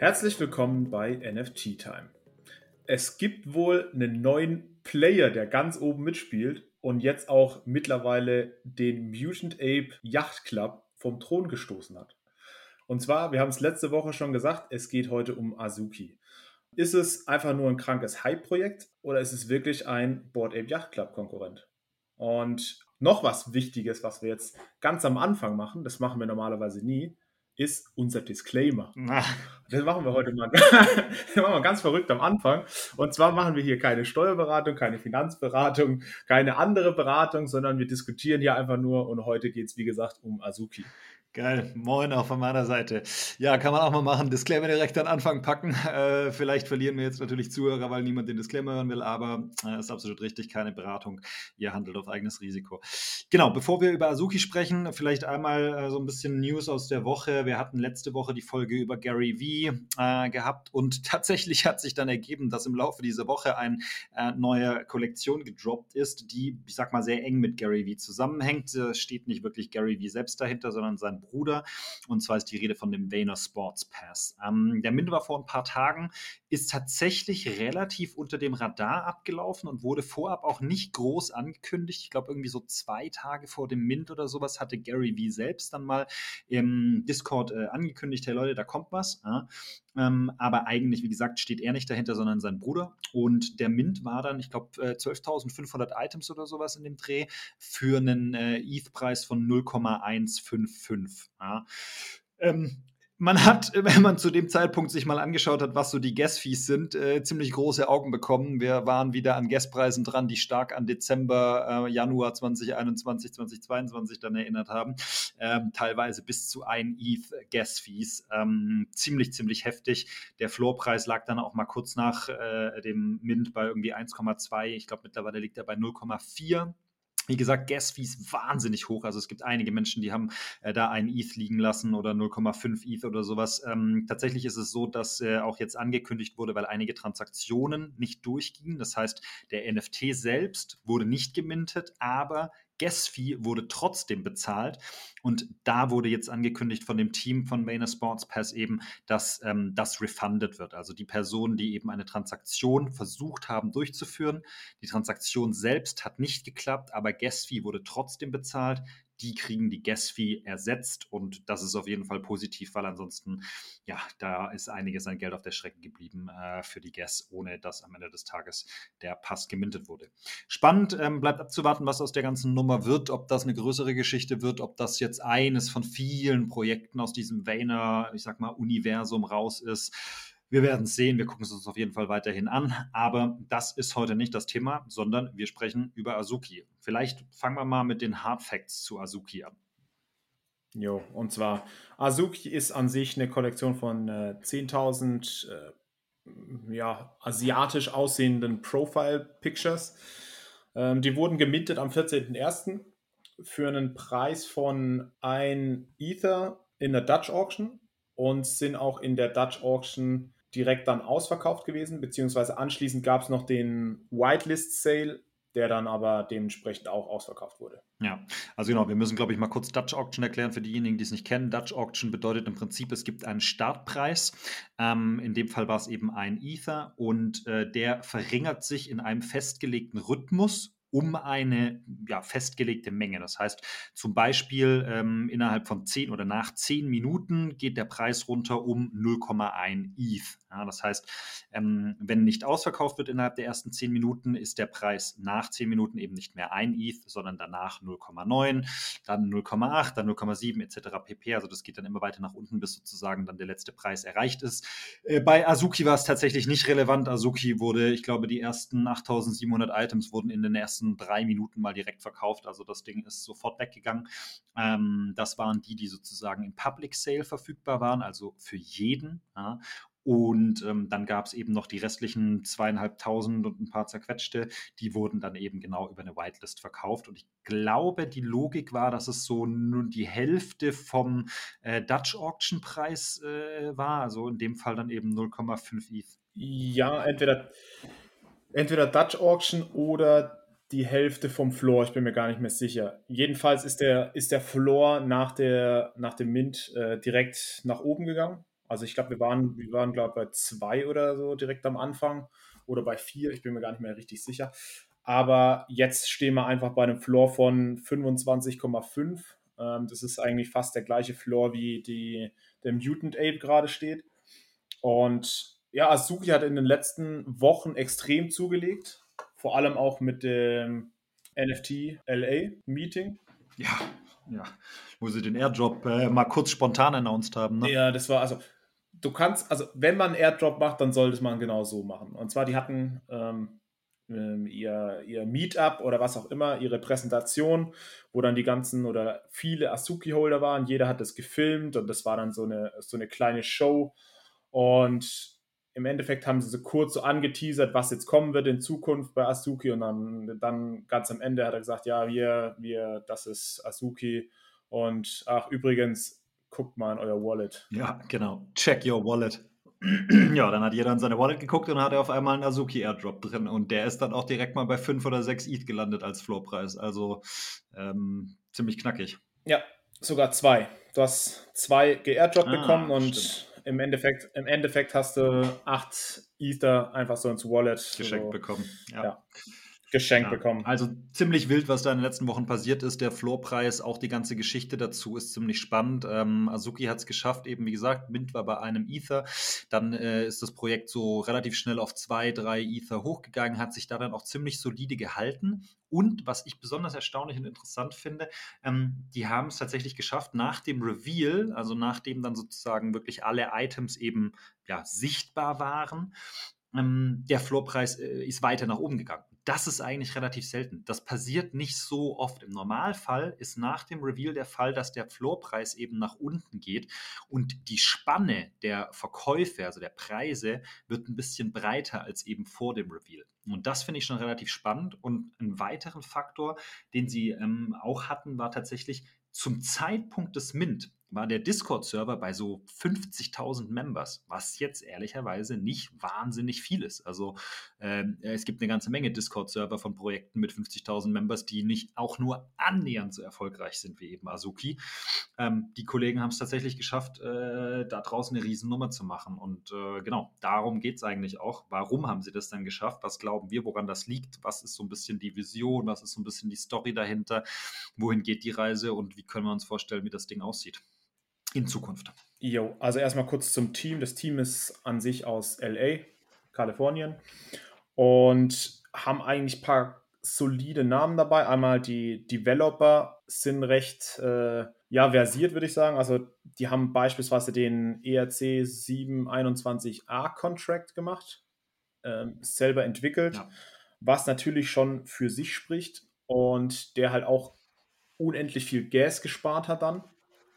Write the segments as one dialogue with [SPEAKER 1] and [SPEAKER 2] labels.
[SPEAKER 1] Herzlich willkommen bei NFT Time. Es gibt wohl einen neuen Player, der ganz oben mitspielt und jetzt auch mittlerweile den Mutant Ape Yacht Club vom Thron gestoßen hat. Und zwar, wir haben es letzte Woche schon gesagt, es geht heute um Azuki. Ist es einfach nur ein krankes Hype-Projekt oder ist es wirklich ein Board Ape Yacht Club Konkurrent? Und noch was Wichtiges, was wir jetzt ganz am Anfang machen, das machen wir normalerweise nie, ist unser Disclaimer. Na. Das machen wir heute mal. das machen wir ganz verrückt am Anfang. Und zwar machen wir hier keine Steuerberatung, keine Finanzberatung, keine andere Beratung, sondern wir diskutieren hier einfach nur. Und heute geht es, wie gesagt, um Azuki.
[SPEAKER 2] Geil, moin auch von meiner Seite. Ja, kann man auch mal machen. Disclaimer direkt an Anfang packen. Äh, vielleicht verlieren wir jetzt natürlich Zuhörer, weil niemand den Disclaimer hören will, aber äh, ist absolut richtig, keine Beratung. Ihr handelt auf eigenes Risiko. Genau, bevor wir über Azuki sprechen, vielleicht einmal äh, so ein bisschen News aus der Woche. Wir hatten letzte Woche die Folge über Gary Vee äh, gehabt und tatsächlich hat sich dann ergeben, dass im Laufe dieser Woche eine äh, neue Kollektion gedroppt ist, die, ich sag mal, sehr eng mit Gary Vee zusammenhängt. Da steht nicht wirklich Gary Vee selbst dahinter, sondern sein Bruder. Und zwar ist die Rede von dem Vayner Sports Pass. Ähm, der Mint war vor ein paar Tagen, ist tatsächlich relativ unter dem Radar abgelaufen und wurde vorab auch nicht groß angekündigt. Ich glaube, irgendwie so zwei Tage vor dem Mint oder sowas hatte Gary Vee selbst dann mal im Discord äh, angekündigt, hey Leute, da kommt was. Ja. Ähm, aber eigentlich, wie gesagt, steht er nicht dahinter, sondern sein Bruder. Und der Mint war dann, ich glaube, äh, 12.500 Items oder sowas in dem Dreh für einen äh, ETH-Preis von 0,155. Ja. Ähm, man hat, wenn man zu dem Zeitpunkt sich mal angeschaut hat, was so die Gas-Fees sind, äh, ziemlich große Augen bekommen. Wir waren wieder an Gaspreisen dran, die stark an Dezember, äh, Januar 2021, 2022 dann erinnert haben. Ähm, teilweise bis zu ein ETH Gas-Fees. Ähm, ziemlich, ziemlich heftig. Der Floorpreis lag dann auch mal kurz nach äh, dem Mint bei irgendwie 1,2. Ich glaube, mittlerweile liegt er bei 0,4. Wie gesagt, Gas-Fees wahnsinnig hoch. Also es gibt einige Menschen, die haben äh, da ein ETH liegen lassen oder 0,5 ETH oder sowas. Ähm, tatsächlich ist es so, dass äh, auch jetzt angekündigt wurde, weil einige Transaktionen nicht durchgingen. Das heißt, der NFT selbst wurde nicht gemintet, aber Gas-Fee wurde trotzdem bezahlt. Und da wurde jetzt angekündigt von dem Team von Vayner Sports Pass eben, dass ähm, das refunded wird. Also die Personen, die eben eine Transaktion versucht haben durchzuführen. Die Transaktion selbst hat nicht geklappt, aber Gas-Fee wurde trotzdem bezahlt die kriegen die Gas-Fee ersetzt und das ist auf jeden Fall positiv, weil ansonsten, ja, da ist einiges an Geld auf der Strecke geblieben äh, für die Gas, ohne dass am Ende des Tages der Pass gemintet wurde. Spannend, ähm, bleibt abzuwarten, was aus der ganzen Nummer wird, ob das eine größere Geschichte wird, ob das jetzt eines von vielen Projekten aus diesem Vayner, ich sag mal, Universum raus ist. Wir werden es sehen, wir gucken es uns auf jeden Fall weiterhin an, aber das ist heute nicht das Thema, sondern wir sprechen über Azuki. Vielleicht fangen wir mal mit den Hard Facts zu Azuki an.
[SPEAKER 1] Jo, und zwar Azuki ist an sich eine Kollektion von äh, 10.000 äh, ja, asiatisch aussehenden Profile Pictures. Ähm, die wurden gemintet am 14.01. für einen Preis von 1 Ether in der Dutch Auction und sind auch in der Dutch Auction direkt dann ausverkauft gewesen, beziehungsweise anschließend gab es noch den Whitelist Sale, der dann aber dementsprechend auch ausverkauft wurde.
[SPEAKER 2] Ja, also genau, wir müssen, glaube ich, mal kurz Dutch Auction erklären für diejenigen, die es nicht kennen. Dutch Auction bedeutet im Prinzip, es gibt einen Startpreis. Ähm, in dem Fall war es eben ein Ether und äh, der verringert sich in einem festgelegten Rhythmus um eine ja, festgelegte Menge. Das heißt, zum Beispiel ähm, innerhalb von 10 oder nach 10 Minuten geht der Preis runter um 0,1 ETH. Ja, das heißt, ähm, wenn nicht ausverkauft wird innerhalb der ersten 10 Minuten, ist der Preis nach 10 Minuten eben nicht mehr 1 ETH, sondern danach 0,9, dann 0,8, dann 0,7 etc. pp. Also das geht dann immer weiter nach unten, bis sozusagen dann der letzte Preis erreicht ist. Äh, bei Azuki war es tatsächlich nicht relevant. Azuki wurde, ich glaube, die ersten 8700 Items wurden in den ersten drei Minuten mal direkt verkauft. Also das Ding ist sofort weggegangen. Ähm, das waren die, die sozusagen im Public Sale verfügbar waren, also für jeden. Ja. Und ähm, dann gab es eben noch die restlichen zweieinhalbtausend und ein paar zerquetschte, die wurden dann eben genau über eine Whitelist verkauft. Und ich glaube, die Logik war, dass es so nun die Hälfte vom äh, Dutch Auction Preis äh, war. Also in dem Fall dann eben 0,5 ETH.
[SPEAKER 1] Ja, entweder, entweder Dutch Auction oder die Hälfte vom Floor. Ich bin mir gar nicht mehr sicher. Jedenfalls ist der, ist der Floor nach, der, nach dem Mint äh, direkt nach oben gegangen Also ich glaube, wir waren, wir waren, glaube bei zwei oder so direkt am Anfang oder bei vier, ich bin mir gar nicht mehr richtig sicher. Aber jetzt stehen wir einfach bei einem Floor von 25,5. Ähm, das ist eigentlich fast der gleiche Floor, wie die, der Mutant Ape gerade steht. Und ja, Azuki hat in den letzten Wochen extrem zugelegt. Vor allem auch mit dem NFT LA Meeting.
[SPEAKER 2] Ja, ja. Wo sie den Airdrop äh, mal kurz spontan announced haben. Ne?
[SPEAKER 1] Ja, das war also. Du kannst, also wenn man Airdrop macht, dann sollte man genau so machen. Und zwar, die hatten ähm, ähm, ihr, ihr Meetup oder was auch immer, ihre Präsentation, wo dann die ganzen oder viele Asuki-Holder waren. Jeder hat das gefilmt und das war dann so eine, so eine kleine Show. Und im Endeffekt haben sie so kurz so angeteasert, was jetzt kommen wird in Zukunft bei Asuki und dann, dann ganz am Ende hat er gesagt, ja, wir, wir, das ist Asuki und ach, übrigens, guckt mal in euer Wallet.
[SPEAKER 2] Ja, genau. Check your wallet. ja, dann hat jeder in seine Wallet geguckt und hat er auf einmal einen Azuki Airdrop drin und der ist dann auch direkt mal bei 5 oder 6 ETH gelandet als Floorpreis. Also ähm, ziemlich knackig.
[SPEAKER 1] Ja, sogar zwei. Du hast zwei geairdrop ah, bekommen und stimmt im Endeffekt, im Endeffekt hast du acht Ether einfach so ins Wallet
[SPEAKER 2] geschenkt so, bekommen.
[SPEAKER 1] Ja. ja geschenkt ja, bekommen.
[SPEAKER 2] Also ziemlich wild, was da in den letzten Wochen passiert ist. Der Floorpreis, auch die ganze Geschichte dazu ist ziemlich spannend. Ähm, Azuki hat es geschafft, eben wie gesagt, Mint war bei einem Ether. Dann äh, ist das Projekt so relativ schnell auf zwei, drei Ether hochgegangen, hat sich da dann auch ziemlich solide gehalten. Und was ich besonders erstaunlich und interessant finde, ähm, die haben es tatsächlich geschafft, nach dem Reveal, also nachdem dann sozusagen wirklich alle Items eben ja, sichtbar waren, ähm, der Floorpreis äh, ist weiter nach oben gegangen das ist eigentlich relativ selten. Das passiert nicht so oft. Im Normalfall ist nach dem Reveal der Fall, dass der Floorpreis eben nach unten geht und die Spanne der Verkäufe, also der Preise, wird ein bisschen breiter als eben vor dem Reveal. Und das finde ich schon relativ spannend. Und einen weiteren Faktor, den sie ähm, auch hatten, war tatsächlich zum Zeitpunkt des Mint war der Discord-Server bei so 50.000 Members, was jetzt ehrlicherweise nicht wahnsinnig viel ist. Also äh, es gibt eine ganze Menge Discord-Server von Projekten mit 50.000 Members, die nicht auch nur annähernd so erfolgreich sind wie eben Azuki. Ähm, die Kollegen haben es tatsächlich geschafft, äh, da draußen eine Riesennummer zu machen. Und äh, genau, darum geht es eigentlich auch. Warum haben sie das dann geschafft? Was glauben wir, woran das liegt? Was ist so ein bisschen die Vision? Was ist so ein bisschen die Story dahinter? Wohin geht die Reise und wie können wir uns vorstellen, wie das Ding aussieht? In Zukunft.
[SPEAKER 1] Jo, also erstmal kurz zum Team. Das Team ist an sich aus LA, Kalifornien und haben eigentlich ein paar solide Namen dabei. Einmal die Developer sind recht äh, ja, versiert, würde ich sagen. Also die haben beispielsweise den ERC 721a Contract gemacht, äh, selber entwickelt, ja. was natürlich schon für sich spricht und der halt auch unendlich viel Gas gespart hat dann.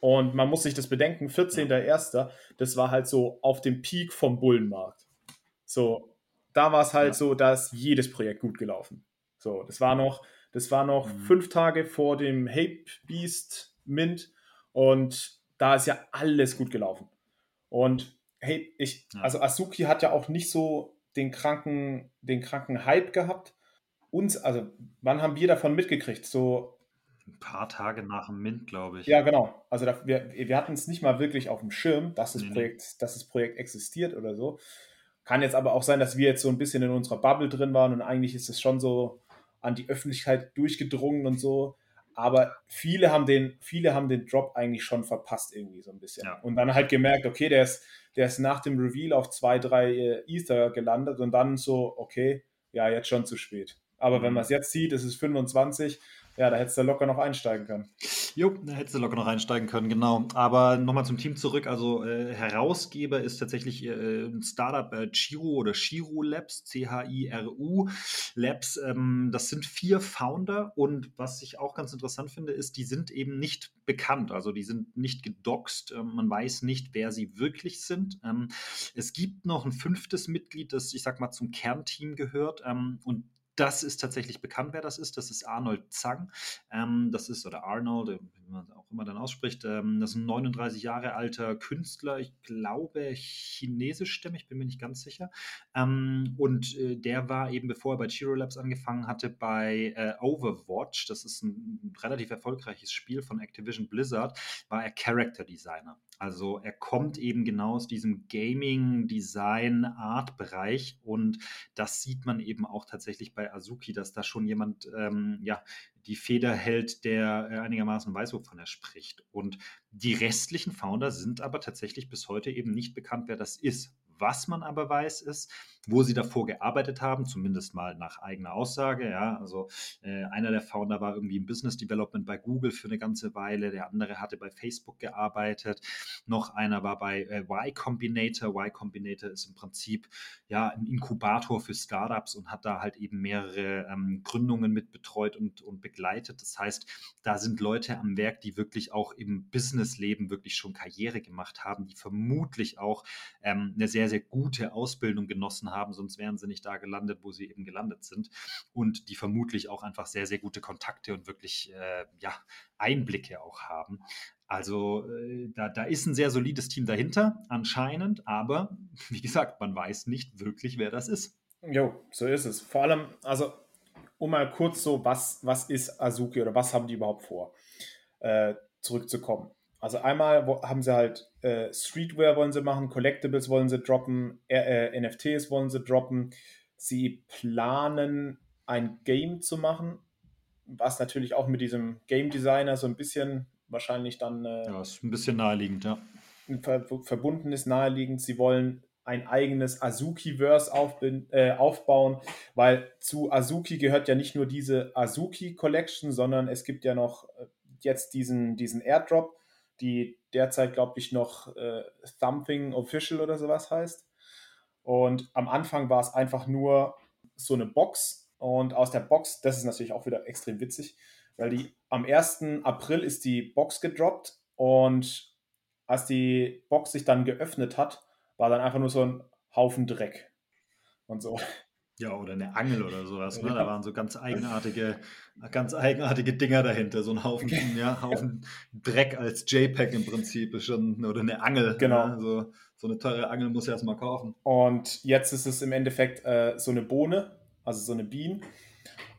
[SPEAKER 1] Und man muss sich das bedenken, 14.01., das war halt so auf dem Peak vom Bullenmarkt. So, da war es halt ja. so, dass jedes Projekt gut gelaufen. So, das war noch, das war noch mhm. fünf Tage vor dem Hape Beast Mint und da ist ja alles gut gelaufen. Und hey, ich, ja. also Asuki hat ja auch nicht so den kranken, den kranken Hype gehabt. Uns, also wann haben wir davon mitgekriegt? So
[SPEAKER 2] ein paar Tage nach dem Mint, glaube ich.
[SPEAKER 1] Ja, genau. Also da, wir, wir hatten es nicht mal wirklich auf dem Schirm, dass das, nee, Projekt, dass das Projekt existiert oder so. Kann jetzt aber auch sein, dass wir jetzt so ein bisschen in unserer Bubble drin waren und eigentlich ist es schon so an die Öffentlichkeit durchgedrungen und so. Aber viele haben den, viele haben den Drop eigentlich schon verpasst, irgendwie so ein bisschen. Ja. Und dann halt gemerkt, okay, der ist, der ist nach dem Reveal auf zwei, drei äh, Ether gelandet und dann so, okay, ja, jetzt schon zu spät. Aber mhm. wenn man es jetzt sieht, es ist 25 ja, da hättest du locker noch einsteigen können.
[SPEAKER 2] Jo, da hättest du locker noch einsteigen können, genau. Aber nochmal zum Team zurück. Also äh, Herausgeber ist tatsächlich äh, ein Startup äh, Chiro oder Chiro Labs, C-H-I-R-U Labs. Ähm, das sind vier Founder und was ich auch ganz interessant finde, ist, die sind eben nicht bekannt. Also die sind nicht gedoxt. Ähm, man weiß nicht, wer sie wirklich sind. Ähm, es gibt noch ein fünftes Mitglied, das ich sag mal zum Kernteam gehört ähm, und das ist tatsächlich bekannt, wer das ist. Das ist Arnold Zhang. Ähm, das ist, oder Arnold, äh, wie man auch immer dann ausspricht, ähm, das ist ein 39 Jahre alter Künstler, ich glaube chinesischstämmig, bin mir nicht ganz sicher. Ähm, und äh, der war eben, bevor er bei Chiro Labs angefangen hatte, bei äh, Overwatch, das ist ein relativ erfolgreiches Spiel von Activision Blizzard, war er Character Designer. Also er kommt eben genau aus diesem Gaming, Design, Art-Bereich und das sieht man eben auch tatsächlich bei Azuki, dass da schon jemand ähm, ja, die Feder hält, der äh, einigermaßen weiß, wovon er spricht. Und die restlichen Founder sind aber tatsächlich bis heute eben nicht bekannt, wer das ist. Was man aber weiß, ist, wo sie davor gearbeitet haben, zumindest mal nach eigener Aussage. Ja, also äh, einer der Founder war irgendwie im Business Development bei Google für eine ganze Weile, der andere hatte bei Facebook gearbeitet, noch einer war bei äh, Y Combinator. Y Combinator ist im Prinzip ja ein Inkubator für Startups und hat da halt eben mehrere ähm, Gründungen mit betreut und, und begleitet. Das heißt, da sind Leute am Werk, die wirklich auch im Businessleben wirklich schon Karriere gemacht haben, die vermutlich auch ähm, eine sehr, sehr gute Ausbildung genossen haben sonst wären sie nicht da gelandet, wo sie eben gelandet sind. Und die vermutlich auch einfach sehr, sehr gute Kontakte und wirklich äh, ja, Einblicke auch haben. Also äh, da, da ist ein sehr solides Team dahinter, anscheinend, aber wie gesagt, man weiß nicht wirklich, wer das ist.
[SPEAKER 1] Jo, so ist es. Vor allem, also um mal kurz so, was, was ist Azuki oder was haben die überhaupt vor, äh, zurückzukommen. Also einmal haben sie halt äh, Streetwear wollen sie machen, Collectibles wollen sie droppen, äh, NFTs wollen sie droppen. Sie planen ein Game zu machen, was natürlich auch mit diesem Game Designer so ein bisschen wahrscheinlich dann
[SPEAKER 2] äh, ja, ist ein bisschen naheliegend, ja.
[SPEAKER 1] Ver verbunden ist naheliegend. Sie wollen ein eigenes Azuki-Verse äh, aufbauen, weil zu Azuki gehört ja nicht nur diese Azuki Collection, sondern es gibt ja noch äh, jetzt diesen, diesen Airdrop, die derzeit, glaube ich, noch äh, Something Official oder sowas heißt. Und am Anfang war es einfach nur so eine Box. Und aus der Box, das ist natürlich auch wieder extrem witzig, weil die am 1. April ist die Box gedroppt und als die Box sich dann geöffnet hat, war dann einfach nur so ein Haufen Dreck und so.
[SPEAKER 2] Ja, oder eine Angel oder sowas. Ne? Da waren so ganz eigenartige, ganz eigenartige Dinger dahinter. So ein Haufen, ja, Haufen Dreck als JPEG im Prinzip ist schon, oder eine Angel.
[SPEAKER 1] Genau.
[SPEAKER 2] Ne? So, so eine teure Angel muss ja erstmal kaufen.
[SPEAKER 1] Und jetzt ist es im Endeffekt äh, so eine Bohne, also so eine Bean.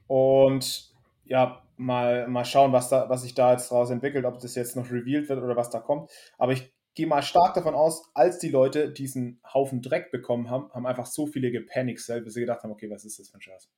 [SPEAKER 1] Und ja, mal, mal schauen, was, da, was sich da jetzt daraus entwickelt, ob das jetzt noch revealed wird oder was da kommt. Aber ich gehe mal stark davon aus, als die Leute diesen Haufen Dreck bekommen haben, haben einfach so viele gepanikt, weil sie gedacht haben, okay, was ist das für ein Scheiß?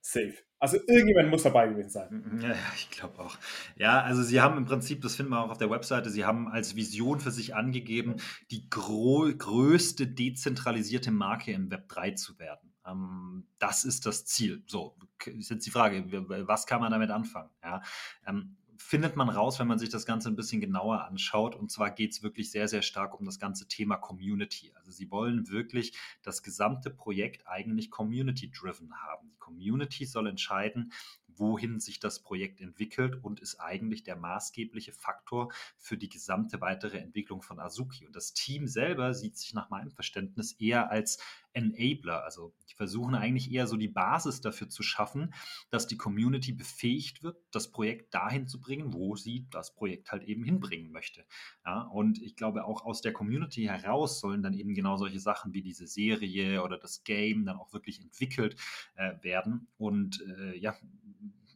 [SPEAKER 1] Safe. Also irgendjemand muss dabei gewesen sein.
[SPEAKER 2] Mhm, ja, ich glaube auch. Ja, also sie haben im Prinzip, das finden wir auch auf der Webseite, sie haben als Vision für sich angegeben, die größte dezentralisierte Marke im Web 3 zu werden. Ähm, das ist das Ziel. So, ist jetzt die Frage, was kann man damit anfangen? Ja, ähm, findet man raus, wenn man sich das Ganze ein bisschen genauer anschaut. Und zwar geht es wirklich sehr, sehr stark um das ganze Thema Community. Also sie wollen wirklich das gesamte Projekt eigentlich community-driven haben. Die Community soll entscheiden, wohin sich das Projekt entwickelt und ist eigentlich der maßgebliche Faktor für die gesamte weitere Entwicklung von Azuki. Und das Team selber sieht sich nach meinem Verständnis eher als Enabler. Also die versuchen eigentlich eher so die Basis dafür zu schaffen, dass die Community befähigt wird, das Projekt dahin zu bringen, wo sie das Projekt halt eben hinbringen möchte. Ja, und ich glaube, auch aus der Community heraus sollen dann eben genau solche Sachen wie diese Serie oder das Game dann auch wirklich entwickelt äh, werden. Und äh, ja,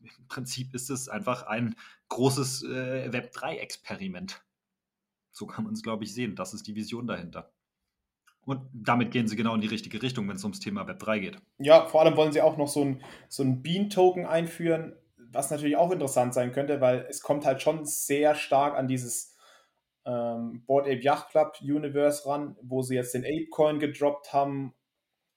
[SPEAKER 2] im Prinzip ist es einfach ein großes äh, Web3-Experiment. So kann man es, glaube ich, sehen. Das ist die Vision dahinter. Und damit gehen sie genau in die richtige Richtung, wenn es ums Thema Web3 geht.
[SPEAKER 1] Ja, vor allem wollen sie auch noch so ein, so ein Bean-Token einführen, was natürlich auch interessant sein könnte, weil es kommt halt schon sehr stark an dieses ähm, Board Ape Yacht Club Universe ran, wo sie jetzt den Ape Coin gedroppt haben.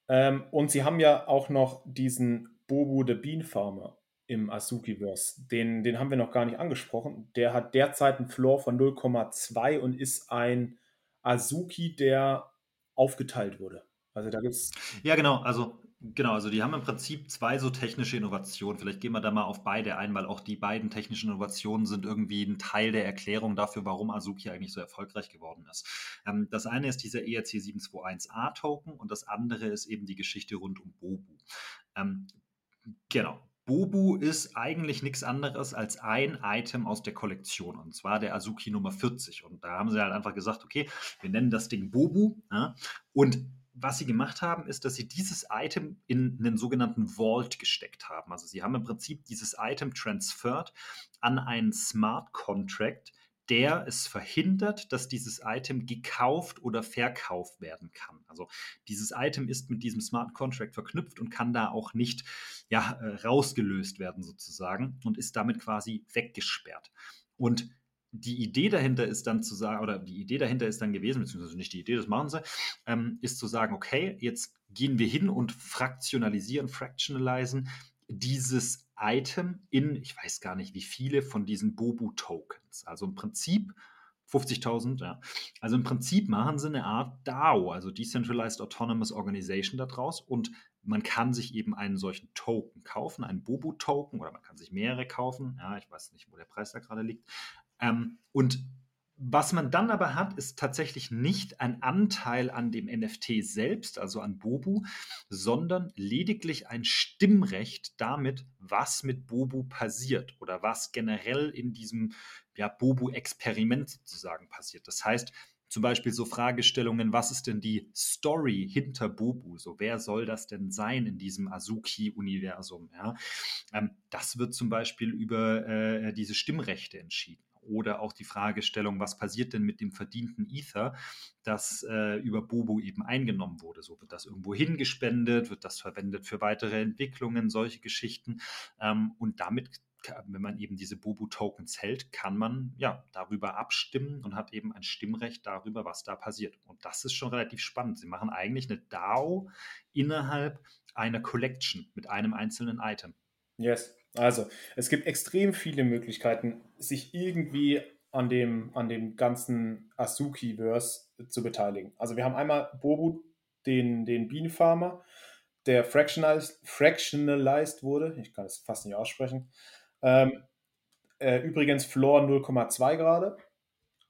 [SPEAKER 1] Ähm, und sie haben ja auch noch diesen Bobu the Bean Farmer im Azuki-Verse. Den, den haben wir noch gar nicht angesprochen. Der hat derzeit einen Floor von 0,2 und ist ein Azuki, der aufgeteilt wurde. Also da gibt es.
[SPEAKER 2] Ja, genau. Also Genau, also die haben im Prinzip zwei so technische Innovationen. Vielleicht gehen wir da mal auf beide ein, weil auch die beiden technischen Innovationen sind irgendwie ein Teil der Erklärung dafür, warum Azuki eigentlich so erfolgreich geworden ist. Ähm, das eine ist dieser ERC 721A Token und das andere ist eben die Geschichte rund um Bobu. Ähm, genau. Bobu ist eigentlich nichts anderes als ein Item aus der Kollektion und zwar der Azuki Nummer 40. Und da haben sie halt einfach gesagt, okay, wir nennen das Ding Bobu. Ja? Und was sie gemacht haben, ist, dass sie dieses Item in einen sogenannten Vault gesteckt haben. Also sie haben im Prinzip dieses Item transferred an einen Smart Contract, der es verhindert, dass dieses Item gekauft oder verkauft werden kann. Also dieses Item ist mit diesem Smart Contract verknüpft und kann da auch nicht ja, äh, rausgelöst werden sozusagen und ist damit quasi weggesperrt. Und die Idee dahinter ist dann zu sagen, oder die Idee dahinter ist dann gewesen, beziehungsweise nicht die Idee, das machen sie, ähm, ist zu sagen, okay, jetzt gehen wir hin und fraktionalisieren, fractionalisieren dieses Item in, ich weiß gar nicht wie viele von diesen Bobu-Tokens. Also im Prinzip 50.000, ja. Also im Prinzip machen sie eine Art DAO, also Decentralized Autonomous Organization daraus und man kann sich eben einen solchen Token kaufen, einen Bobu-Token oder man kann sich mehrere kaufen. Ja, ich weiß nicht, wo der Preis da gerade liegt. Ähm, und was man dann aber hat, ist tatsächlich nicht ein Anteil an dem NFT selbst, also an Bobu, sondern lediglich ein Stimmrecht damit, was mit Bobu passiert oder was generell in diesem ja, Bobu-Experiment sozusagen passiert. Das heißt, zum Beispiel so Fragestellungen, was ist denn die Story hinter Bobu? So, wer soll das denn sein in diesem Azuki-Universum? Ja? Ähm, das wird zum Beispiel über äh, diese Stimmrechte entschieden oder auch die Fragestellung, was passiert denn mit dem verdienten Ether, das äh, über Bobo eben eingenommen wurde. So wird das irgendwo hingespendet, wird das verwendet für weitere Entwicklungen, solche Geschichten. Ähm, und damit wenn man eben diese Bobu-Tokens hält, kann man ja darüber abstimmen und hat eben ein Stimmrecht darüber, was da passiert. Und das ist schon relativ spannend. Sie machen eigentlich eine DAO innerhalb einer Collection mit einem einzelnen Item.
[SPEAKER 1] Yes. Also, es gibt extrem viele Möglichkeiten, sich irgendwie an dem, an dem ganzen Asuki-Verse zu beteiligen. Also, wir haben einmal Bobu, den, den Bienenfarmer, der fractionalized, fractionalized wurde. Ich kann es fast nicht aussprechen. Ähm, äh, übrigens Floor 0,2 gerade.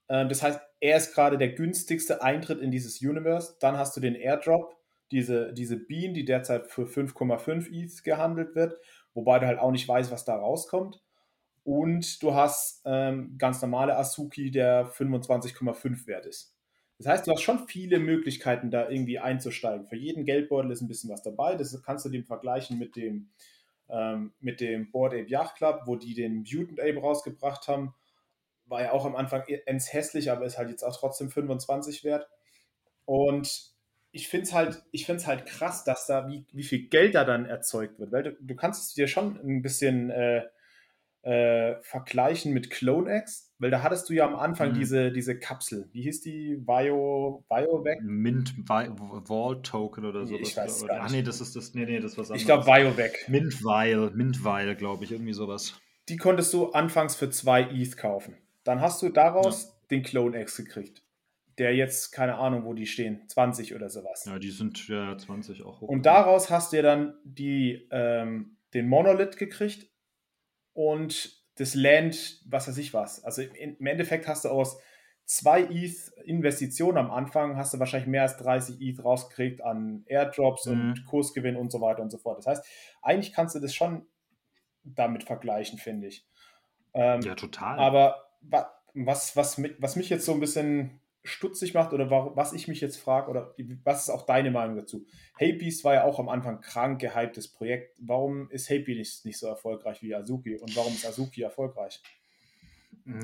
[SPEAKER 1] Ähm, das heißt, er ist gerade der günstigste Eintritt in dieses Universe. Dann hast du den Airdrop, diese, diese Bean, die derzeit für 5,5 ETH gehandelt wird wobei du halt auch nicht weißt, was da rauskommt. Und du hast ähm, ganz normale Asuki, der 25,5 wert ist. Das heißt, du hast schon viele Möglichkeiten, da irgendwie einzusteigen. Für jeden Geldbeutel ist ein bisschen was dabei. Das kannst du dem vergleichen mit dem, ähm, mit dem Board Ape Yacht Club, wo die den Mutant Ape rausgebracht haben. War ja auch am Anfang ends hässlich, aber ist halt jetzt auch trotzdem 25 wert. Und ich finde es halt, halt krass, dass da, wie, wie viel Geld da dann erzeugt wird. Weil du, du kannst es dir schon ein bisschen äh, äh, vergleichen mit CloneX, weil da hattest du ja am Anfang mhm. diese, diese Kapsel. Wie hieß die? Bio, BioVac?
[SPEAKER 2] Mint Vault Token oder so.
[SPEAKER 1] Ich weiß gar
[SPEAKER 2] Ach nee, das ist das. Nee, nee, das was
[SPEAKER 1] anderes. Ich glaube BioVac.
[SPEAKER 2] Mint Vial, Mint Vial, glaube ich, irgendwie sowas.
[SPEAKER 1] Die konntest du anfangs für zwei ETH kaufen. Dann hast du daraus ja. den CloneX gekriegt der jetzt, keine Ahnung, wo die stehen, 20 oder sowas.
[SPEAKER 2] Ja, die sind ja 20 auch
[SPEAKER 1] hoch. Und daraus hast du ja dann die, ähm, den Monolith gekriegt und das Land, was weiß ich was. Also im Endeffekt hast du aus zwei ETH Investitionen am Anfang, hast du wahrscheinlich mehr als 30 ETH rausgekriegt an Airdrops mhm. und Kursgewinn und so weiter und so fort. Das heißt, eigentlich kannst du das schon damit vergleichen, finde ich.
[SPEAKER 2] Ähm, ja, total.
[SPEAKER 1] Aber was, was, was mich jetzt so ein bisschen stutzig macht oder was ich mich jetzt frage oder was ist auch deine Meinung dazu? Happy's war ja auch am Anfang krank gehyptes Projekt. Warum ist Happy nicht, nicht so erfolgreich wie Azuki und warum ist Azuki erfolgreich?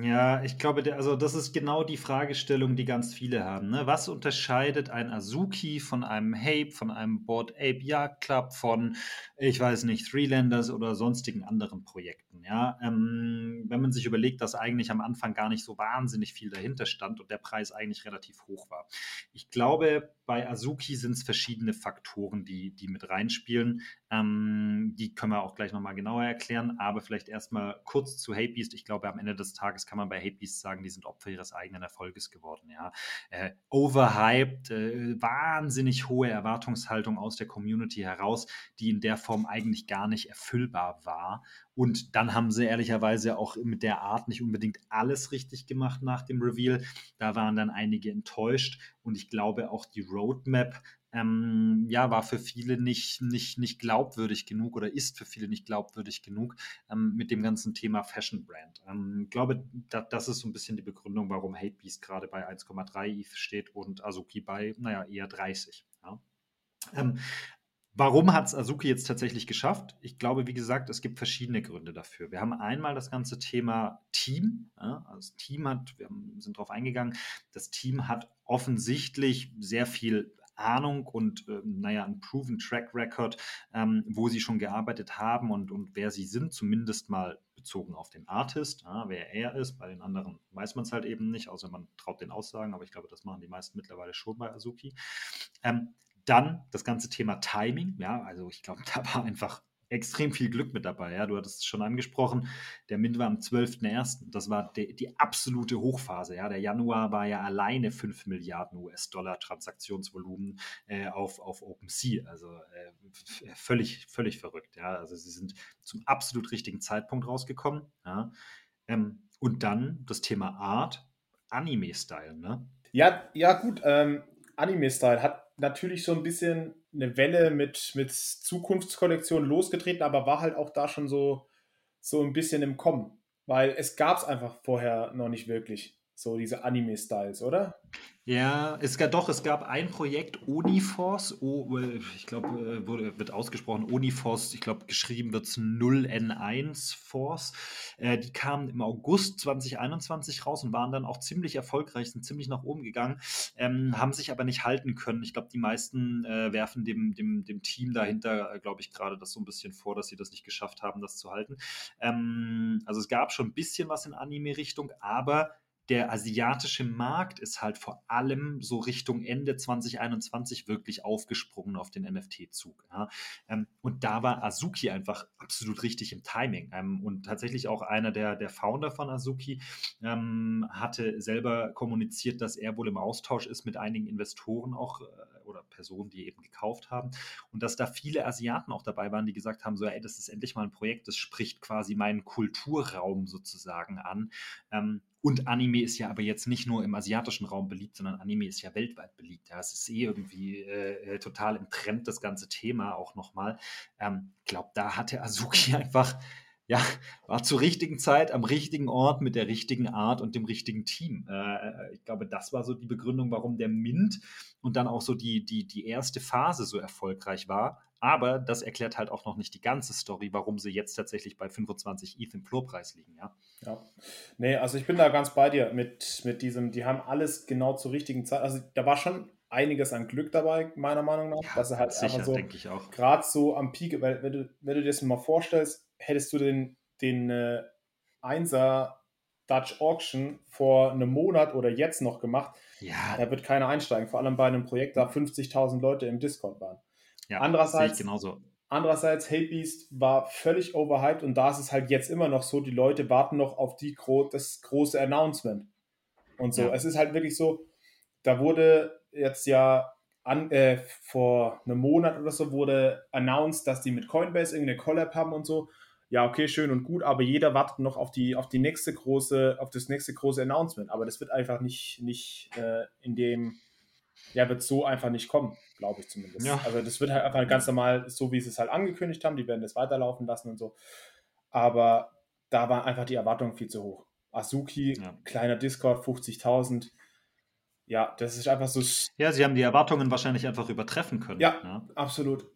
[SPEAKER 2] Ja, ich glaube, der, also das ist genau die Fragestellung, die ganz viele haben. Ne? Was unterscheidet ein Azuki von einem Hape, von einem Board Ape Yacht Club, von, ich weiß nicht, Threelanders oder sonstigen anderen Projekten? Ja, ähm, wenn man sich überlegt, dass eigentlich am Anfang gar nicht so wahnsinnig viel dahinter stand und der Preis eigentlich relativ hoch war. Ich glaube, bei Azuki sind es verschiedene Faktoren, die, die mit reinspielen. Ähm, die können wir auch gleich nochmal genauer erklären, aber vielleicht erstmal kurz zu Hapebeast. Ich glaube, am Ende des Tages kann man bei Hapebeast sagen, die sind Opfer ihres eigenen Erfolges geworden. Ja. Äh, overhyped, äh, wahnsinnig hohe Erwartungshaltung aus der Community heraus, die in der Form eigentlich gar nicht erfüllbar war. Und dann haben sie ehrlicherweise auch mit der Art nicht unbedingt alles richtig gemacht nach dem Reveal. Da waren dann einige enttäuscht. Und ich glaube auch die Roadmap ähm, ja, war für viele nicht, nicht, nicht glaubwürdig genug oder ist für viele nicht glaubwürdig genug ähm, mit dem ganzen Thema Fashion Brand. Ähm, ich glaube, da, das ist so ein bisschen die Begründung, warum Hatebeast gerade bei 1,3 ETH steht und Azuki bei, naja, eher 30. Ja. Ähm, Warum hat es Azuki jetzt tatsächlich geschafft? Ich glaube, wie gesagt, es gibt verschiedene Gründe dafür. Wir haben einmal das ganze Thema Team. Ja, also das Team hat, wir sind darauf eingegangen, das Team hat offensichtlich sehr viel Ahnung und äh, naja, ein proven Track Record, ähm, wo sie schon gearbeitet haben und, und wer sie sind, zumindest mal bezogen auf den Artist, ja, wer er ist. Bei den anderen weiß man es halt eben nicht, außer man traut den Aussagen, aber ich glaube, das machen die meisten mittlerweile schon bei Azuki. Ähm, dann das ganze Thema Timing. Ja, also ich glaube, da war einfach extrem viel Glück mit dabei. Ja, du hattest es schon angesprochen. Der Mint war am 12.01. Das war die, die absolute Hochphase. Ja, der Januar war ja alleine 5 Milliarden US-Dollar Transaktionsvolumen äh, auf, auf OpenSea. Also äh, völlig, völlig verrückt. Ja, also sie sind zum absolut richtigen Zeitpunkt rausgekommen. Ja. Ähm, und dann das Thema Art, Anime-Style. Ne?
[SPEAKER 1] Ja, ja, gut. Ähm, Anime-Style hat natürlich so ein bisschen eine Welle mit, mit Zukunftskollektionen losgetreten, aber war halt auch da schon so, so ein bisschen im Kommen. Weil es gab es einfach vorher noch nicht wirklich, so diese Anime-Styles, oder?
[SPEAKER 2] Ja, es gab doch, es gab ein Projekt, Uniforce, o, äh, ich glaube, äh, wird ausgesprochen, Uniforce, ich glaube, geschrieben wird es 0N1 Force. Äh, die kamen im August 2021 raus und waren dann auch ziemlich erfolgreich, sind ziemlich nach oben gegangen, ähm, haben sich aber nicht halten können. Ich glaube, die meisten äh, werfen dem, dem, dem Team dahinter, äh, glaube ich, gerade das so ein bisschen vor, dass sie das nicht geschafft haben, das zu halten. Ähm, also es gab schon ein bisschen was in Anime-Richtung, aber der asiatische Markt ist halt vor allem so Richtung Ende 2021 wirklich aufgesprungen auf den NFT-Zug. Ja. Ähm, und da war Azuki einfach absolut richtig im Timing. Ähm, und tatsächlich auch einer der, der Founder von Azuki ähm, hatte selber kommuniziert, dass er wohl im Austausch ist mit einigen Investoren auch äh, oder Personen, die eben gekauft haben. Und dass da viele Asiaten auch dabei waren, die gesagt haben, so, ey, das ist endlich mal ein Projekt, das spricht quasi meinen Kulturraum sozusagen an. Ähm, und Anime ist ja aber jetzt nicht nur im asiatischen Raum beliebt, sondern Anime ist ja weltweit beliebt. Ja, es ist eh irgendwie äh, äh total im Trend, das ganze Thema auch nochmal. Ich ähm, glaube, da hatte Azuki einfach, ja, war zur richtigen Zeit am richtigen Ort mit der richtigen Art und dem richtigen Team. Äh, äh, ich glaube, das war so die Begründung, warum der Mint und dann auch so die, die, die erste Phase so erfolgreich war. Aber das erklärt halt auch noch nicht die ganze Story, warum sie jetzt tatsächlich bei 25 ETH im Floorpreis liegen, ja.
[SPEAKER 1] Ja. Nee, also ich bin da ganz bei dir mit, mit diesem, die haben alles genau zur richtigen Zeit. Also da war schon einiges an Glück dabei, meiner Meinung nach. Ja, dass er halt sicher, so, denke ich auch. Gerade so am Peak, weil wenn du, wenn du dir das mal vorstellst, hättest du den, den äh, Einser Dutch Auction vor einem Monat oder jetzt noch gemacht, ja. da wird keiner einsteigen. Vor allem bei einem Projekt, da 50.000 Leute im Discord waren.
[SPEAKER 2] Ja,
[SPEAKER 1] andererseits,
[SPEAKER 2] genauso.
[SPEAKER 1] andererseits, Beast war völlig overhyped und da ist es halt jetzt immer noch so, die Leute warten noch auf die, das große Announcement. Und so. Ja. Es ist halt wirklich so, da wurde jetzt ja an, äh, vor einem Monat oder so wurde announced, dass die mit Coinbase irgendeine Collab haben und so. Ja, okay, schön und gut, aber jeder wartet noch auf die, auf die nächste große, auf das nächste große Announcement. Aber das wird einfach nicht, nicht äh, in dem, ja, wird so einfach nicht kommen glaube ich zumindest. Ja. Also das wird halt einfach ganz normal, so wie sie es halt angekündigt haben, die werden das weiterlaufen lassen und so. Aber da war einfach die Erwartung viel zu hoch. Azuki, ja. kleiner Discord, 50.000. Ja, das ist einfach so.
[SPEAKER 2] Ja, sie haben die Erwartungen wahrscheinlich einfach übertreffen können.
[SPEAKER 1] Ja, ja. Ne? absolut.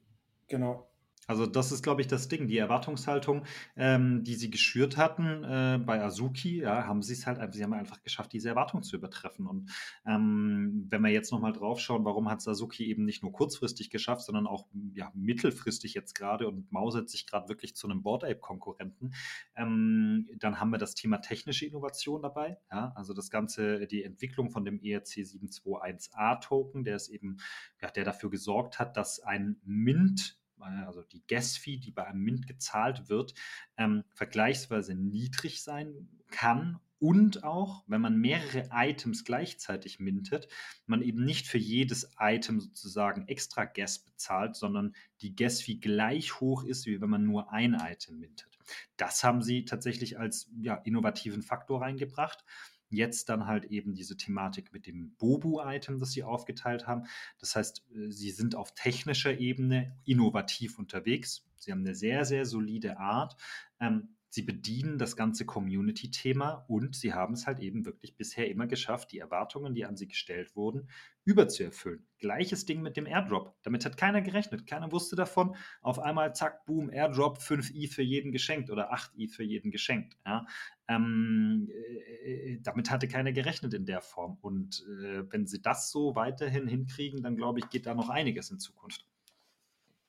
[SPEAKER 1] Genau.
[SPEAKER 2] Also das ist, glaube ich, das Ding. Die Erwartungshaltung, ähm, die sie geschürt hatten äh, bei Azuki, ja, haben sie es halt, sie haben einfach geschafft, diese Erwartung zu übertreffen. Und ähm, wenn wir jetzt nochmal drauf schauen, warum hat Azuki eben nicht nur kurzfristig geschafft, sondern auch ja, mittelfristig jetzt gerade und mausert sich gerade wirklich zu einem Board Ape-Konkurrenten, ähm, dann haben wir das Thema technische Innovation dabei. Ja, also das Ganze, die Entwicklung von dem ERC 721A-Token, der ist eben, ja, der dafür gesorgt hat, dass ein Mint also die Gas-Fee, die bei einem Mint gezahlt wird, ähm, vergleichsweise niedrig sein kann und auch, wenn man mehrere Items gleichzeitig mintet, man eben nicht für jedes Item sozusagen extra Gas bezahlt, sondern die Gas-Fee gleich hoch ist, wie wenn man nur ein Item mintet. Das haben sie tatsächlich als ja, innovativen Faktor reingebracht. Jetzt dann halt eben diese Thematik mit dem Bobu-Item, das sie aufgeteilt haben. Das heißt, äh, sie sind auf technischer Ebene innovativ unterwegs. Sie haben eine sehr, sehr solide Art. Ähm, sie bedienen das ganze Community-Thema und sie haben es halt eben wirklich bisher immer geschafft, die Erwartungen, die an sie gestellt wurden, überzuerfüllen. Gleiches Ding mit dem Airdrop. Damit hat keiner gerechnet. Keiner wusste davon. Auf einmal, zack, boom, Airdrop, 5 i für jeden geschenkt oder 8 i für jeden geschenkt. Ja? Ähm, äh, äh, damit hatte keiner gerechnet in der Form. Und äh, wenn sie das so weiterhin hinkriegen, dann glaube ich, geht da noch einiges in Zukunft.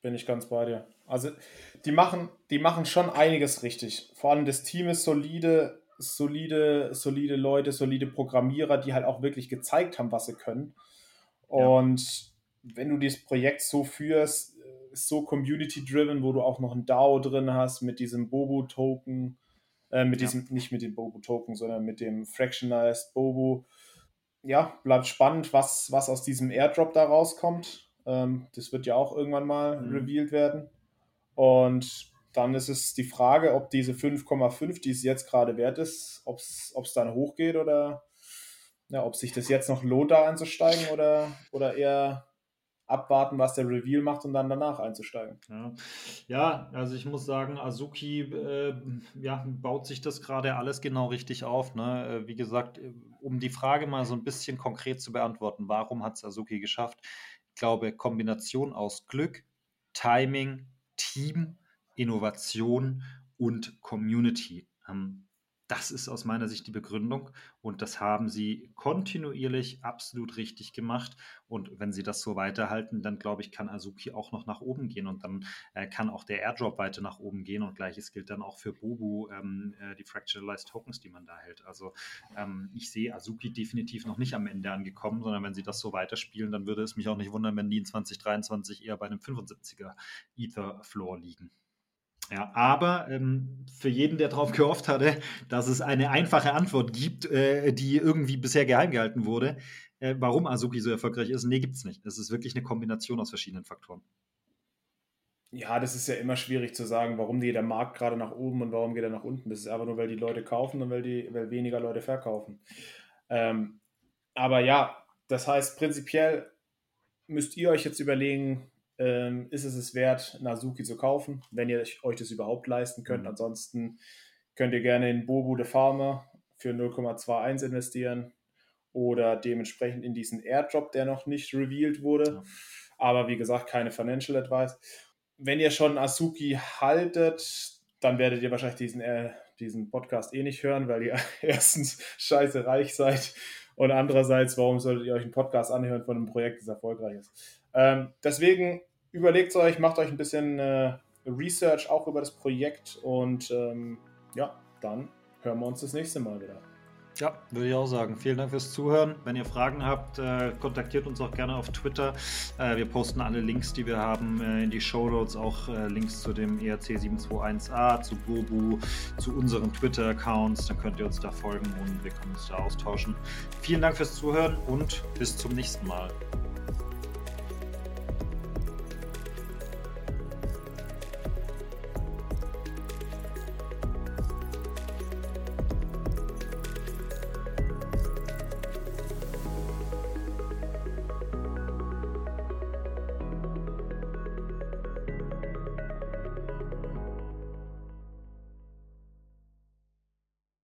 [SPEAKER 1] Bin ich ganz bei dir. Also die machen, die machen schon einiges richtig. Vor allem das Team ist solide, solide, solide Leute, solide Programmierer, die halt auch wirklich gezeigt haben, was sie können. Und ja. wenn du dieses Projekt so führst, so community-driven, wo du auch noch ein DAO drin hast mit diesem Bobo-Token, äh, mit ja. diesem, nicht mit dem Bobo-Token, sondern mit dem Fractionalized Bobo. Ja, bleibt spannend, was, was aus diesem Airdrop da rauskommt. Ähm, das wird ja auch irgendwann mal mhm. revealed werden. Und dann ist es die Frage, ob diese 5,5, die es jetzt gerade wert ist, ob es dann hochgeht oder ja, ob sich das jetzt noch lohnt, da einzusteigen oder, oder eher abwarten, was der Reveal macht und dann danach einzusteigen.
[SPEAKER 2] Ja, ja also ich muss sagen, Azuki äh, ja, baut sich das gerade alles genau richtig auf. Ne? Äh, wie gesagt, um die Frage mal so ein bisschen konkret zu beantworten, warum hat es Azuki geschafft? Glaube, Kombination aus Glück, Timing, Team, Innovation und Community. Ähm, das ist aus meiner Sicht die Begründung und das haben sie kontinuierlich absolut richtig gemacht. Und wenn sie das so weiterhalten, dann glaube ich, kann Azuki auch noch nach oben gehen und dann äh, kann auch der Airdrop weiter nach oben gehen und gleiches gilt dann auch für Bobu, ähm, äh, die Fractionalized Tokens, die man da hält. Also ähm, ich sehe Azuki definitiv noch nicht am Ende angekommen, sondern wenn sie das so weiterspielen, dann würde es mich auch nicht wundern, wenn die in 2023 eher bei einem 75er Ether Floor liegen. Ja, aber ähm, für jeden, der darauf gehofft hatte, dass es eine einfache Antwort gibt, äh, die irgendwie bisher geheim gehalten wurde, äh, warum Azuki so erfolgreich ist, nee, gibt es nicht. Es ist wirklich eine Kombination aus verschiedenen Faktoren.
[SPEAKER 1] Ja, das ist ja immer schwierig zu sagen, warum geht der Markt gerade nach oben und warum geht er nach unten. Das ist einfach nur, weil die Leute kaufen und weil, die, weil weniger Leute verkaufen. Ähm, aber ja, das heißt, prinzipiell müsst ihr euch jetzt überlegen, ähm, ist es es wert, Nazuki zu kaufen, wenn ihr euch das überhaupt leisten könnt. Mhm. Ansonsten könnt ihr gerne in Bobo the Farmer für 0,21 investieren oder dementsprechend in diesen Airdrop, der noch nicht revealed wurde. Ja. Aber wie gesagt, keine Financial Advice. Wenn ihr schon Asuki haltet, dann werdet ihr wahrscheinlich diesen, äh, diesen Podcast eh nicht hören, weil ihr erstens scheiße reich seid und andererseits, warum solltet ihr euch einen Podcast anhören von einem Projekt, das erfolgreich ist? Ähm, deswegen überlegt euch, macht euch ein bisschen äh, Research auch über das Projekt und ähm, ja, dann hören wir uns das nächste Mal wieder.
[SPEAKER 2] Ja, würde ich auch sagen. Vielen Dank fürs Zuhören. Wenn ihr Fragen habt, äh, kontaktiert uns auch gerne auf Twitter. Äh, wir posten alle Links, die wir haben, äh, in die Show Notes, auch Links zu dem ERC 721a, zu Bobu, zu unseren Twitter-Accounts. Dann könnt ihr uns da folgen und wir können uns da austauschen. Vielen Dank fürs Zuhören und bis zum nächsten Mal.